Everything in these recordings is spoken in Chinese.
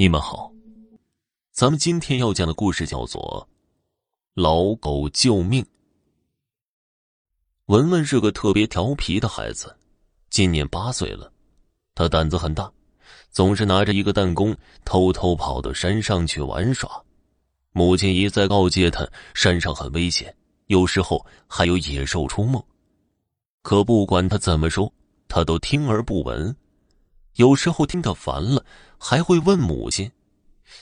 你们好，咱们今天要讲的故事叫做《老狗救命》。文文是个特别调皮的孩子，今年八岁了，他胆子很大，总是拿着一个弹弓偷偷跑到山上去玩耍。母亲一再告诫他，山上很危险，有时候还有野兽出没。可不管他怎么说，他都听而不闻。有时候听他烦了。还会问母亲：“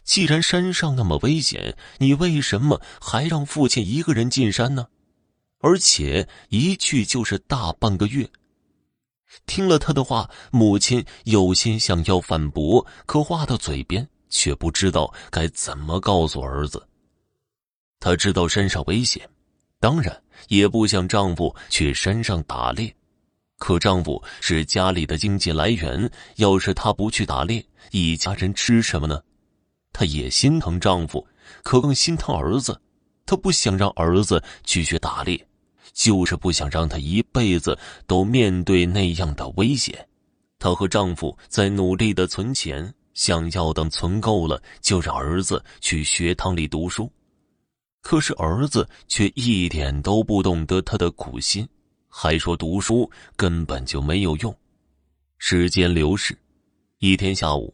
既然山上那么危险，你为什么还让父亲一个人进山呢？而且一去就是大半个月。”听了他的话，母亲有心想要反驳，可话到嘴边却不知道该怎么告诉儿子。他知道山上危险，当然也不想丈夫去山上打猎。可丈夫是家里的经济来源，要是他不去打猎，一家人吃什么呢？她也心疼丈夫，可更心疼儿子。她不想让儿子去学打猎，就是不想让他一辈子都面对那样的危险。她和丈夫在努力的存钱，想要等存够了，就让儿子去学堂里读书。可是儿子却一点都不懂得她的苦心。还说读书根本就没有用。时间流逝，一天下午，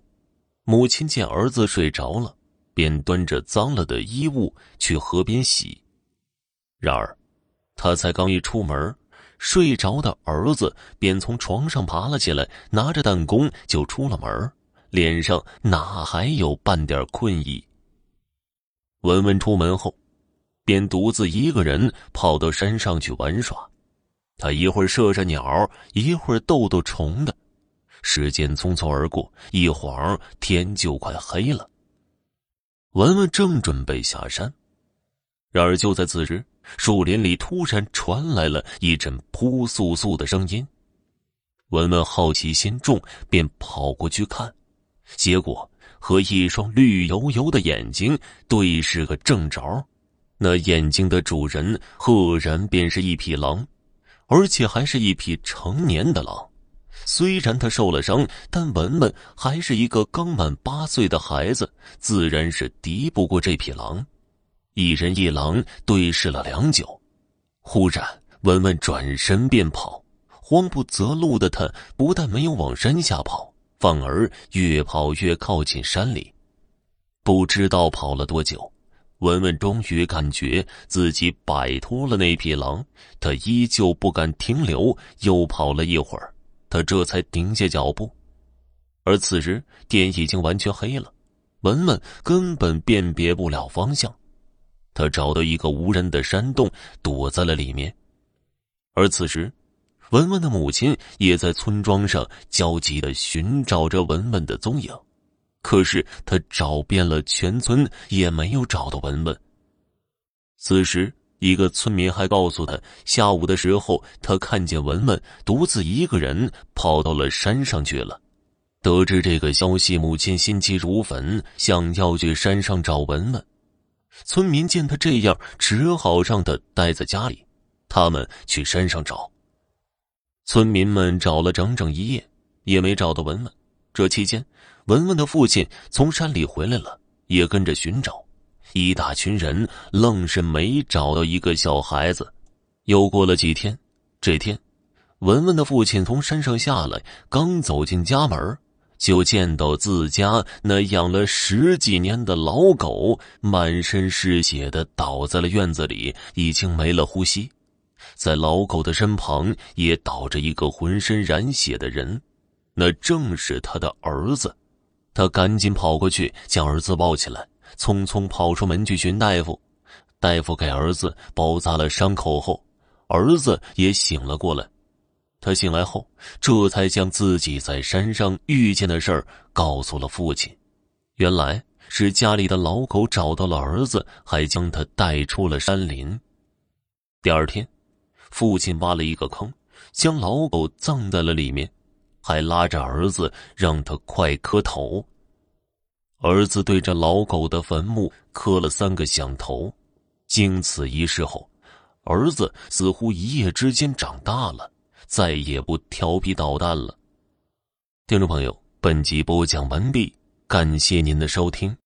母亲见儿子睡着了，便端着脏了的衣物去河边洗。然而，他才刚一出门，睡着的儿子便从床上爬了起来，拿着弹弓就出了门，脸上哪还有半点困意？文文出门后，便独自一个人跑到山上去玩耍。他一会儿射射鸟，一会儿逗逗虫的，时间匆匆而过，一晃天就快黑了。文文正准备下山，然而就在此时，树林里突然传来了一阵扑簌簌的声音。文文好奇心重，便跑过去看，结果和一双绿油油的眼睛对视个正着。那眼睛的主人赫然便是一匹狼。而且还是一匹成年的狼，虽然他受了伤，但文文还是一个刚满八岁的孩子，自然是敌不过这匹狼。一人一狼对视了良久，忽然文文转身便跑，慌不择路的他不但没有往山下跑，反而越跑越靠近山里，不知道跑了多久。文文终于感觉自己摆脱了那匹狼，他依旧不敢停留，又跑了一会儿，他这才停下脚步。而此时天已经完全黑了，文文根本辨别不了方向。他找到一个无人的山洞，躲在了里面。而此时，文文的母亲也在村庄上焦急的寻找着文文的踪影。可是他找遍了全村，也没有找到文文。此时，一个村民还告诉他，下午的时候他看见文文独自一个人跑到了山上去了。得知这个消息，母亲心急如焚，想要去山上找文文。村民见他这样，只好让他待在家里，他们去山上找。村民们找了整整一夜，也没找到文文。这期间，文文的父亲从山里回来了，也跟着寻找。一大群人愣是没找到一个小孩子。又过了几天，这天，文文的父亲从山上下来，刚走进家门，就见到自家那养了十几年的老狗满身是血的倒在了院子里，已经没了呼吸。在老狗的身旁也倒着一个浑身染血的人。那正是他的儿子，他赶紧跑过去将儿子抱起来，匆匆跑出门去寻大夫。大夫给儿子包扎了伤口后，儿子也醒了过来。他醒来后，这才将自己在山上遇见的事儿告诉了父亲。原来是家里的老狗找到了儿子，还将他带出了山林。第二天，父亲挖了一个坑，将老狗葬在了里面。还拉着儿子让他快磕头。儿子对着老狗的坟墓磕了三个响头。经此一事后，儿子似乎一夜之间长大了，再也不调皮捣蛋了。听众朋友，本集播讲完毕。感谢您的收听。